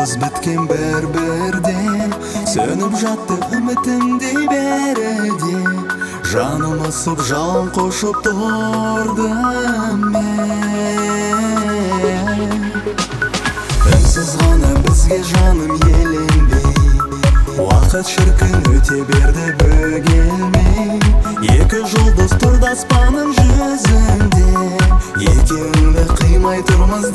жұлдыз біткен бір бірде сөніп жатты үмітімде бәрі жаным ысып қошып тұрдым мен үнсіз ғана бізге жаным еленбей уақыт шіркін өте берді бөгелмей екі жұлдыз тұрды аспанның жүзінде екеуіңді қимай тұрмыз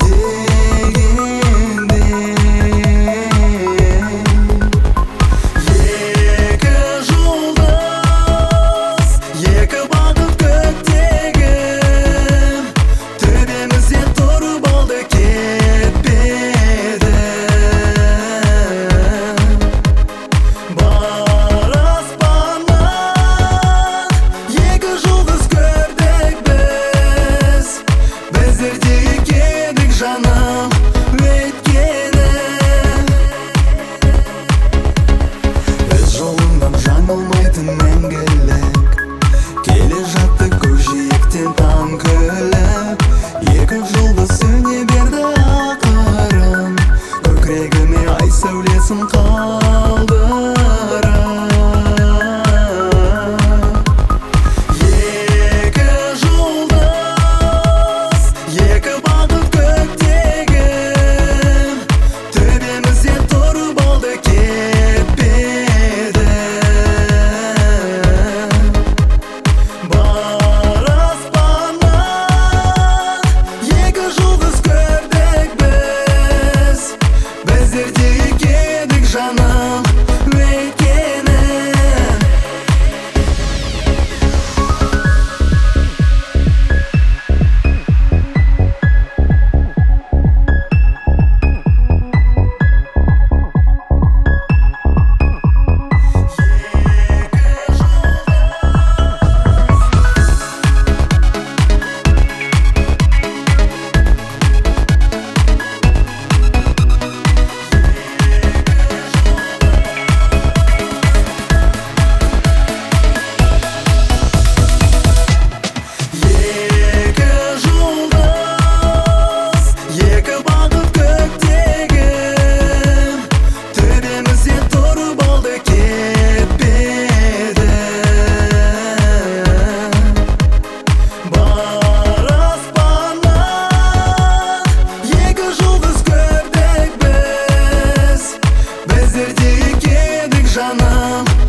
басым екі жұлдыз екі бағыт көктегі төбемізде тұрып олды кетпеді бар аспаннан екі жұлдыз көрдік біз біздерде Nasz біздерде екендік жаным.